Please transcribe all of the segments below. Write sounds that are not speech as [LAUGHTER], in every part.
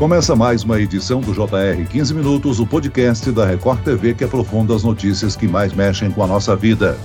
Começa mais uma edição do JR 15 Minutos, o podcast da Record TV que aprofunda as notícias que mais mexem com a nossa vida.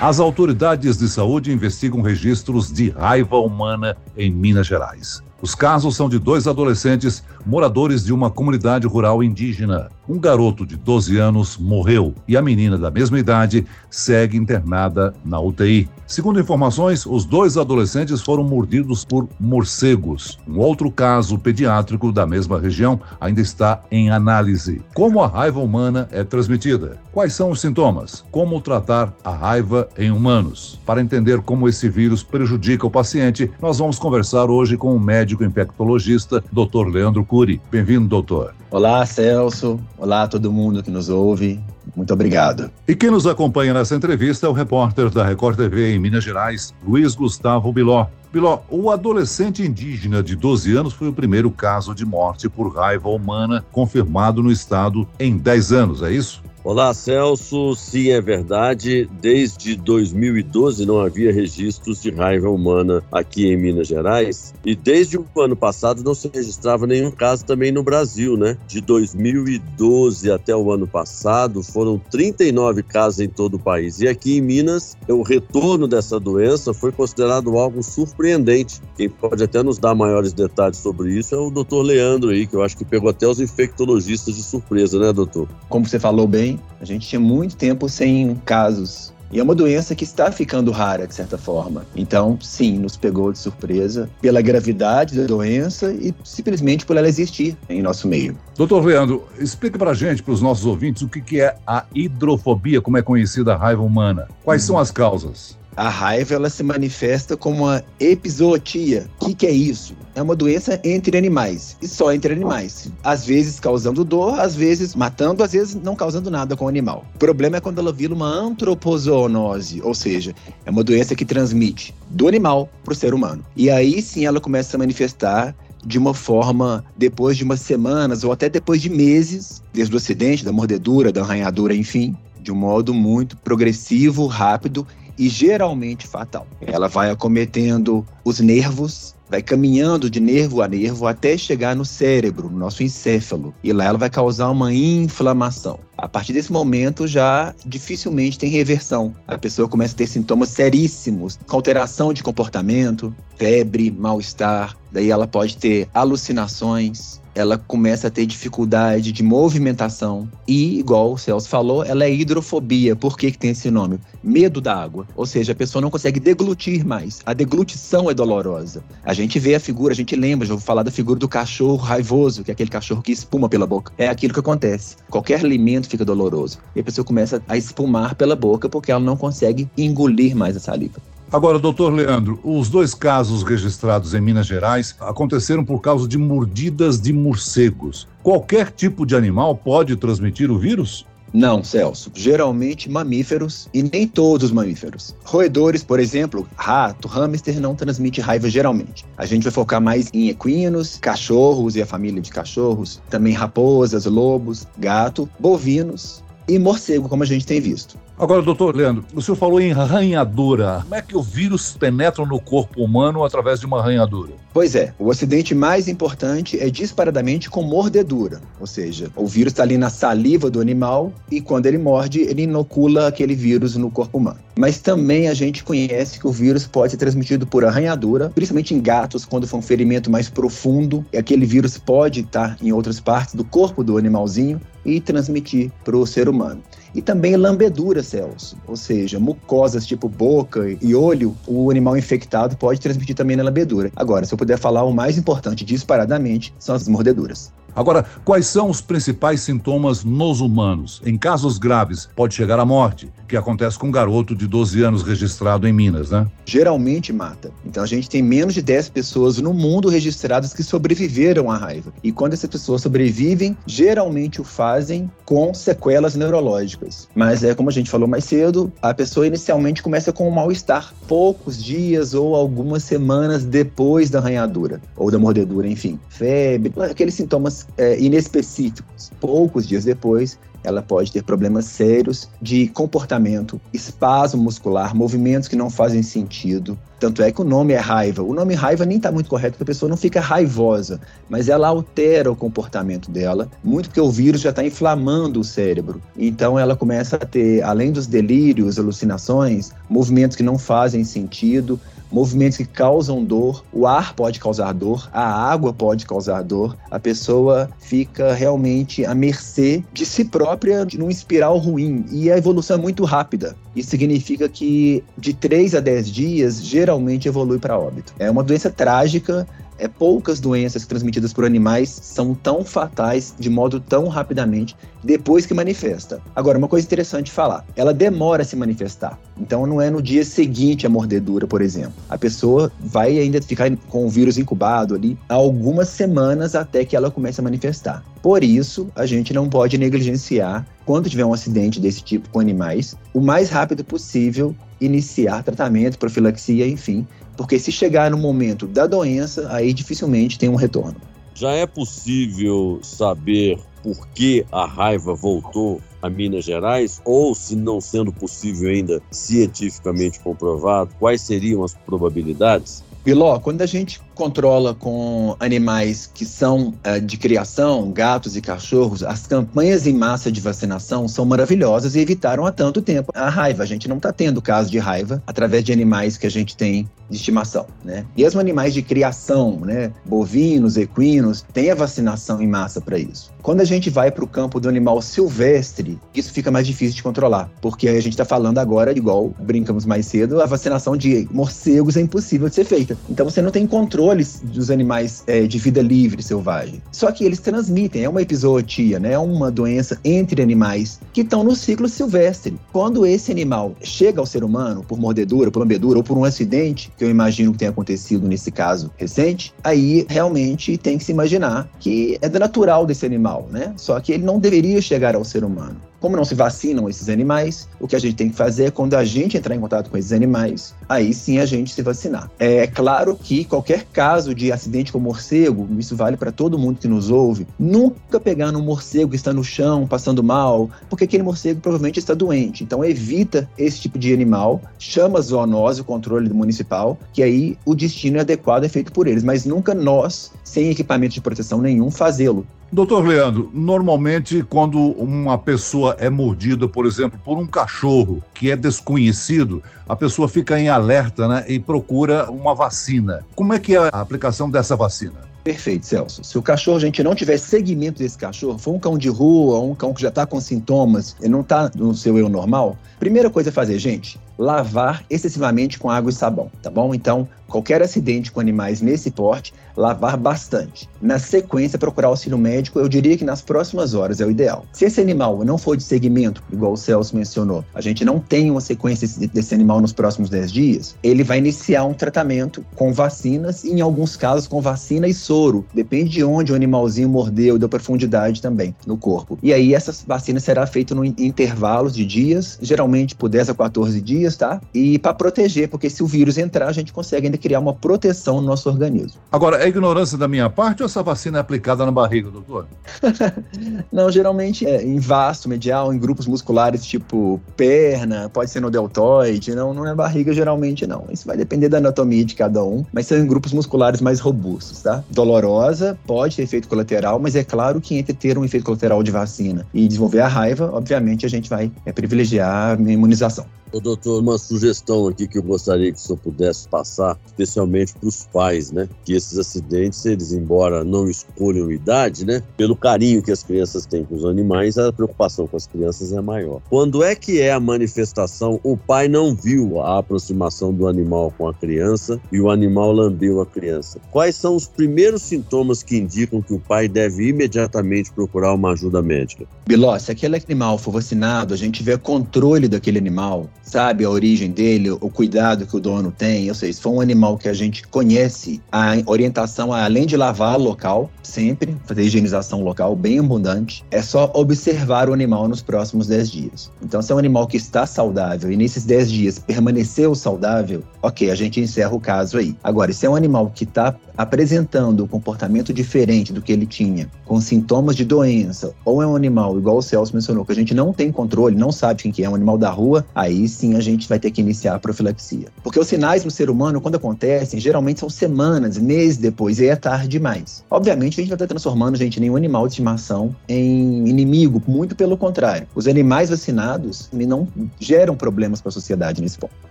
As autoridades de saúde investigam registros de raiva humana em Minas Gerais. Os casos são de dois adolescentes moradores de uma comunidade rural indígena. Um garoto de 12 anos morreu e a menina da mesma idade segue internada na UTI. Segundo informações, os dois adolescentes foram mordidos por morcegos. Um outro caso pediátrico da mesma região ainda está em análise. Como a raiva humana é transmitida? Quais são os sintomas? Como tratar a raiva em humanos? Para entender como esse vírus prejudica o paciente, nós vamos conversar hoje com o médico infectologista, Dr. Leandro Cury. Bem-vindo, doutor. Olá, Celso. Olá a todo mundo que nos ouve. Muito obrigado. E quem nos acompanha nessa entrevista é o repórter da Record TV em Minas Gerais, Luiz Gustavo Biló. Biló, o adolescente indígena de 12 anos foi o primeiro caso de morte por raiva humana confirmado no estado em 10 anos, é isso? Olá, Celso. Sim, é verdade. Desde 2012 não havia registros de raiva humana aqui em Minas Gerais. E desde o ano passado não se registrava nenhum caso também no Brasil, né? De 2012 até o ano passado foram 39 casos em todo o país. E aqui em Minas, o retorno dessa doença foi considerado algo surpreendente. Quem pode até nos dar maiores detalhes sobre isso é o doutor Leandro aí, que eu acho que pegou até os infectologistas de surpresa, né, doutor? Como você falou bem, a gente tinha muito tempo sem casos. E é uma doença que está ficando rara, de certa forma. Então, sim, nos pegou de surpresa pela gravidade da doença e simplesmente por ela existir em nosso meio. Doutor Leandro, explica para a gente, para os nossos ouvintes, o que é a hidrofobia, como é conhecida a raiva humana. Quais hum. são as causas? A raiva ela se manifesta como uma epizootia. O que, que, é isso? É uma doença entre animais e só entre animais. Às vezes causando dor, às vezes matando, às vezes não causando nada com o animal. O problema é quando ela vira uma antropozoonose, ou seja, é uma doença que transmite do animal para o ser humano. E aí sim ela começa a manifestar de uma forma depois de umas semanas ou até depois de meses, desde o acidente, da mordedura, da arranhadura, enfim, de um modo muito progressivo, rápido e geralmente fatal. Ela vai acometendo os nervos, vai caminhando de nervo a nervo até chegar no cérebro, no nosso encéfalo. E lá ela vai causar uma inflamação. A partir desse momento já dificilmente tem reversão. A pessoa começa a ter sintomas seríssimos, alteração de comportamento, febre, mal-estar. Daí ela pode ter alucinações, ela começa a ter dificuldade de movimentação e, igual o Celso falou, ela é hidrofobia. Por que, que tem esse nome? Medo da água. Ou seja, a pessoa não consegue deglutir mais. A deglutição é dolorosa. A gente vê a figura, a gente lembra, já vou falar da figura do cachorro raivoso, que é aquele cachorro que espuma pela boca. É aquilo que acontece. Qualquer alimento fica doloroso. E a pessoa começa a espumar pela boca porque ela não consegue engolir mais a saliva. Agora, doutor Leandro, os dois casos registrados em Minas Gerais aconteceram por causa de mordidas de morcegos. Qualquer tipo de animal pode transmitir o vírus? Não, Celso. Geralmente mamíferos e nem todos os mamíferos. Roedores, por exemplo, rato, hamster não transmite raiva geralmente. A gente vai focar mais em equinos, cachorros e a família de cachorros, também raposas, lobos, gato, bovinos e morcego, como a gente tem visto. Agora, doutor Leandro, o senhor falou em arranhadura. Como é que o vírus penetra no corpo humano através de uma arranhadura? Pois é, o acidente mais importante é disparadamente com mordedura, ou seja, o vírus está ali na saliva do animal e quando ele morde, ele inocula aquele vírus no corpo humano. Mas também a gente conhece que o vírus pode ser transmitido por arranhadura, principalmente em gatos, quando for um ferimento mais profundo, e aquele vírus pode estar em outras partes do corpo do animalzinho e transmitir para o ser humano e também lambedura, Celso. Ou seja, mucosas tipo boca e olho, o animal infectado pode transmitir também na lambedura. Agora, se eu puder falar o mais importante disparadamente, são as mordeduras. Agora, quais são os principais sintomas nos humanos? Em casos graves, pode chegar à morte, que acontece com um garoto de 12 anos registrado em Minas, né? Geralmente mata. Então a gente tem menos de 10 pessoas no mundo registradas que sobreviveram à raiva. E quando essas pessoas sobrevivem, geralmente o fazem com sequelas neurológicas. Mas é como a gente falou mais cedo, a pessoa inicialmente começa com um mal-estar poucos dias ou algumas semanas depois da arranhadura ou da mordedura, enfim. Febre, aqueles sintomas é, inespecíficos. Poucos dias depois, ela pode ter problemas sérios de comportamento, espasmo muscular, movimentos que não fazem sentido. Tanto é que o nome é raiva. O nome raiva nem está muito correto, porque a pessoa não fica raivosa, mas ela altera o comportamento dela, muito porque o vírus já está inflamando o cérebro. Então ela começa a ter, além dos delírios, alucinações, movimentos que não fazem sentido, movimentos que causam dor, o ar pode causar dor, a água pode causar dor, a pessoa fica realmente à mercê de si própria num espiral ruim e a evolução é muito rápida. Isso significa que de 3 a 10 dias geralmente evolui para óbito. É uma doença trágica é, poucas doenças transmitidas por animais são tão fatais de modo tão rapidamente depois que manifesta. Agora, uma coisa interessante de falar: ela demora a se manifestar. Então, não é no dia seguinte a mordedura, por exemplo. A pessoa vai ainda ficar com o vírus incubado ali algumas semanas até que ela comece a manifestar. Por isso, a gente não pode negligenciar quando tiver um acidente desse tipo com animais, o mais rápido possível iniciar tratamento, profilaxia, enfim, porque se chegar no momento da doença, aí dificilmente tem um retorno. Já é possível saber por que a raiva voltou a Minas Gerais? Ou, se não sendo possível ainda cientificamente comprovado, quais seriam as probabilidades? Piló, quando a gente controla com animais que são uh, de criação, gatos e cachorros, as campanhas em massa de vacinação são maravilhosas e evitaram há tanto tempo a raiva. A gente não está tendo caso de raiva através de animais que a gente tem de estimação, né? Mesmo animais de criação, né, bovinos, equinos, tem a vacinação em massa para isso. Quando a gente vai para o campo do animal silvestre, isso fica mais difícil de controlar, porque a gente está falando agora, igual brincamos mais cedo, a vacinação de morcegos é impossível de ser feita. Então você não tem controle dos animais é, de vida livre, selvagem. Só que eles transmitem, é uma epizootia, né? É uma doença entre animais que estão no ciclo silvestre. Quando esse animal chega ao ser humano por mordedura, por lambedura ou por um acidente, que eu imagino que tenha acontecido nesse caso recente, aí realmente tem que se imaginar que é natural desse animal, né? Só que ele não deveria chegar ao ser humano. Como não se vacinam esses animais, o que a gente tem que fazer é quando a gente entrar em contato com esses animais, aí sim a gente se vacinar. É claro que qualquer caso de acidente com morcego, isso vale para todo mundo que nos ouve, nunca pegar num morcego que está no chão passando mal, porque aquele morcego provavelmente está doente. Então evita esse tipo de animal, chama a zoonose, o controle municipal, que aí o destino é adequado é feito por eles, mas nunca nós, sem equipamento de proteção nenhum, fazê-lo. Doutor Leandro, normalmente quando uma pessoa é mordida, por exemplo, por um cachorro que é desconhecido, a pessoa fica em alerta né, e procura uma vacina. Como é que é a aplicação dessa vacina? Perfeito, Celso. Se o cachorro, a gente não tiver segmento desse cachorro, for um cão de rua, um cão que já está com sintomas, ele não está no seu eu normal, primeira coisa a fazer, gente, lavar excessivamente com água e sabão, tá bom? Então, qualquer acidente com animais nesse porte, lavar bastante. Na sequência, procurar auxílio médico, eu diria que nas próximas horas é o ideal. Se esse animal não for de segmento, igual o Celso mencionou, a gente não tem uma sequência desse animal nos próximos 10 dias, ele vai iniciar um tratamento com vacinas e, em alguns casos, com vacina e soro. Depende de onde o animalzinho mordeu, da profundidade também no corpo. E aí, essa vacina será feita em intervalos de dias, geralmente por 10 a 14 dias, tá? E para proteger, porque se o vírus entrar, a gente consegue ainda criar uma proteção no nosso organismo. Agora, é ignorância da minha parte ou essa vacina é aplicada na barriga, doutor? [LAUGHS] não, geralmente é em vasto, medial, em grupos musculares tipo perna, pode ser no deltoide, não, não é barriga geralmente não. Isso vai depender da anatomia de cada um, mas são em grupos musculares mais robustos, tá? Dolorosa, pode ter efeito colateral, mas é claro que entre ter um efeito colateral de vacina e desenvolver a raiva, obviamente a gente vai é, privilegiar a imunização. Ô, doutor, uma sugestão aqui que eu gostaria que o senhor pudesse passar, especialmente para os pais, né? Que esses acidentes, eles, embora não escolham idade, né? Pelo carinho que as crianças têm com os animais, a preocupação com as crianças é maior. Quando é que é a manifestação? O pai não viu a aproximação do animal com a criança e o animal lambeu a criança. Quais são os primeiros sintomas que indicam que o pai deve imediatamente procurar uma ajuda médica? Biló, se aquele animal for vacinado, a gente vê controle daquele animal, sabe a origem dele, o cuidado que o dono tem, ou seja, se for um animal que a gente conhece, a orientação é além de lavar local, sempre, fazer higienização local bem abundante, é só observar o animal nos próximos 10 dias. Então, se é um animal que está saudável e nesses 10 dias permaneceu saudável, ok, a gente encerra o caso aí. Agora, se é um animal que está apresentando um comportamento diferente do que ele tinha, com sintomas de doença, ou é um animal, igual o Celso mencionou, que a gente não tem controle, não sabe quem que é, um animal da rua, aí sim a gente vai ter que iniciar a profilaxia. Porque os sinais no ser humano, quando acontecem, geralmente são semanas, meses depois, e é tarde demais. Obviamente, a gente vai estar transformando, gente, nenhum animal de estimação em inimigo, muito pelo contrário. Os animais vacinados não geram problemas para a sociedade nesse ponto.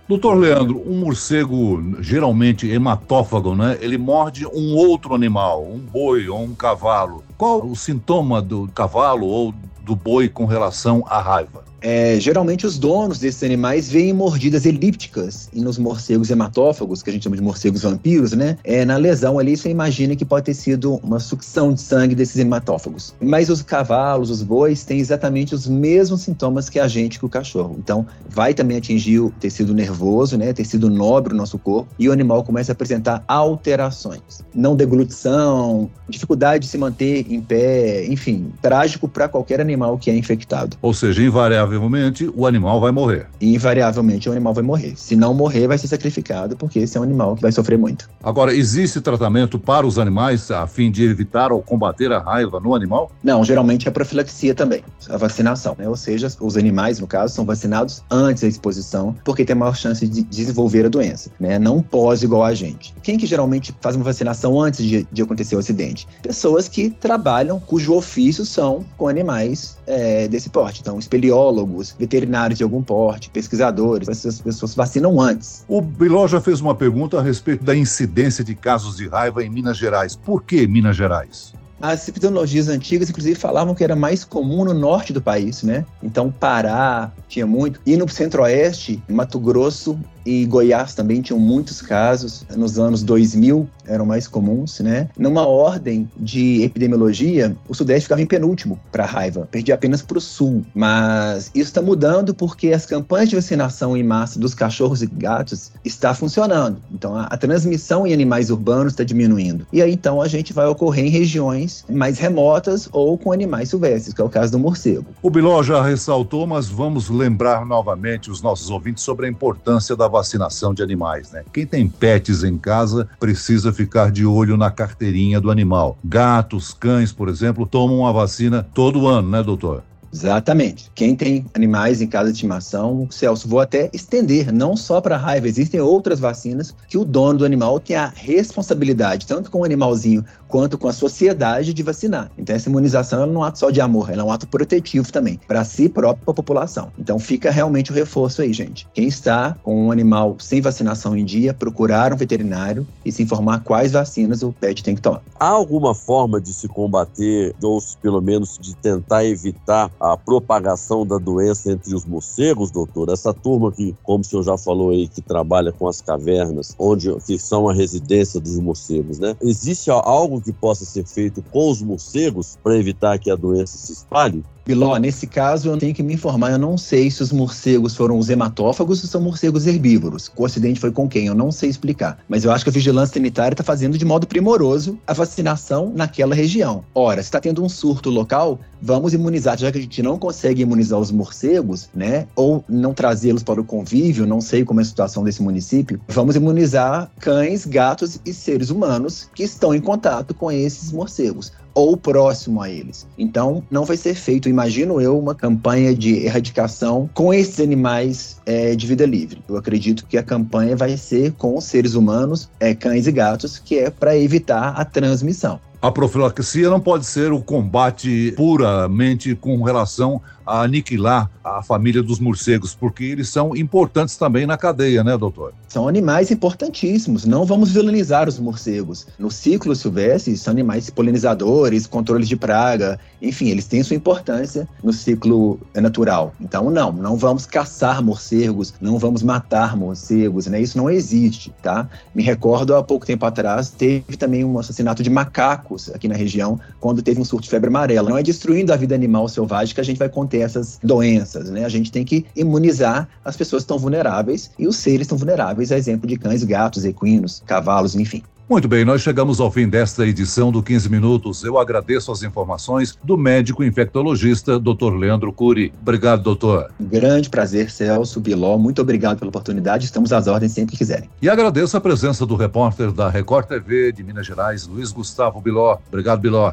Doutor Leandro, um morcego geralmente hematófago, né? Ele morde um outro animal, um boi ou um cavalo. Qual o sintoma do cavalo ou do boi com relação à raiva? É, geralmente os donos desses animais veem mordidas elípticas nos morcegos hematófagos, que a gente chama de morcegos vampiros, né? É, na lesão ali, você imagina que pode ter sido uma sucção de sangue desses hematófagos. Mas os cavalos, os bois, têm exatamente os mesmos sintomas que a gente, que o cachorro. Então, vai também atingir o tecido nervoso, né? Tecido nobre do nosso corpo, e o animal começa a apresentar alterações. Não deglutição, dificuldade de se manter em pé, enfim, trágico para qualquer animal que é infectado. Ou seja, invariável invariavelmente o animal vai morrer. Invariavelmente o animal vai morrer. Se não morrer, vai ser sacrificado, porque esse é um animal que vai sofrer muito. Agora, existe tratamento para os animais a fim de evitar ou combater a raiva no animal? Não, geralmente é profilaxia também, a vacinação, né? Ou seja, os animais, no caso, são vacinados antes da exposição, porque tem maior chance de desenvolver a doença, né? Não pós igual a gente. Quem que geralmente faz uma vacinação antes de, de acontecer o acidente? Pessoas que trabalham, cujo ofício são com animais é, desse porte. Então, espeleólogos, veterinários de algum porte, pesquisadores, essas pessoas vacinam antes. O Biló já fez uma pergunta a respeito da incidência de casos de raiva em Minas Gerais. Por que Minas Gerais? As epidemiologias antigas, inclusive, falavam que era mais comum no norte do país, né? Então, Pará tinha muito. E no centro-oeste, Mato Grosso e Goiás também tinham muitos casos. Nos anos 2000 eram mais comuns, né? Numa ordem de epidemiologia, o Sudeste ficava em penúltimo para a raiva, perdia apenas para o Sul. Mas isso está mudando porque as campanhas de vacinação em massa dos cachorros e gatos está funcionando. Então a, a transmissão em animais urbanos está diminuindo. E aí então a gente vai ocorrer em regiões mais remotas ou com animais silvestres, que é o caso do morcego. O Biló já ressaltou, mas vamos lembrar novamente os nossos ouvintes sobre a importância da vacinação de animais, né? Quem tem pets em casa precisa ficar de olho na carteirinha do animal. Gatos, cães, por exemplo, tomam a vacina todo ano, né, doutor? Exatamente. Quem tem animais em casa de estimação, Celso, vou até estender, não só para raiva, existem outras vacinas que o dono do animal tem a responsabilidade, tanto com o animalzinho quanto com a sociedade, de vacinar. Então, essa imunização não é um ato só de amor, ela é um ato protetivo também, para si próprio, para a população. Então, fica realmente o reforço aí, gente. Quem está com um animal sem vacinação em dia, procurar um veterinário e se informar quais vacinas o pet tem que tomar. Há alguma forma de se combater, ou pelo menos de tentar evitar a propagação da doença entre os morcegos, doutor? Essa turma que, como o senhor já falou aí, que trabalha com as cavernas, onde que são a residência dos morcegos, né? Existe algo que possa ser feito com os morcegos para evitar que a doença se espalhe? Biló, nesse caso eu tenho que me informar. Eu não sei se os morcegos foram os hematófagos ou são morcegos herbívoros. O acidente foi com quem? Eu não sei explicar. Mas eu acho que a vigilância sanitária está fazendo de modo primoroso a vacinação naquela região. Ora, se está tendo um surto local, vamos imunizar, já que a gente não consegue imunizar os morcegos, né? Ou não trazê-los para o convívio, não sei como é a situação desse município. Vamos imunizar cães, gatos e seres humanos que estão em contato com esses morcegos ou próximo a eles. Então, não vai ser feito, imagino eu, uma campanha de erradicação com esses animais é, de vida livre. Eu acredito que a campanha vai ser com seres humanos, é, cães e gatos, que é para evitar a transmissão. A profilaxia não pode ser o combate puramente com relação a aniquilar a família dos morcegos, porque eles são importantes também na cadeia, né, doutor? São animais importantíssimos. Não vamos vilanizar os morcegos. No ciclo silvestre, são animais polinizadores, controles de praga, enfim, eles têm sua importância no ciclo natural. Então, não, não vamos caçar morcegos, não vamos matar morcegos, né? Isso não existe, tá? Me recordo há pouco tempo atrás, teve também um assassinato de macaco aqui na região quando teve um surto de febre amarela. Não é destruindo a vida animal selvagem que a gente vai conter essas doenças, né? A gente tem que imunizar as pessoas que estão vulneráveis e os seres estão vulneráveis, a exemplo de cães, gatos, equinos, cavalos, enfim. Muito bem, nós chegamos ao fim desta edição do 15 Minutos. Eu agradeço as informações do médico infectologista, Dr. Leandro Cury. Obrigado, doutor. Grande prazer, Celso Biló. Muito obrigado pela oportunidade. Estamos às ordens sempre que quiserem. E agradeço a presença do repórter da Record TV de Minas Gerais, Luiz Gustavo Biló. Obrigado, Biló.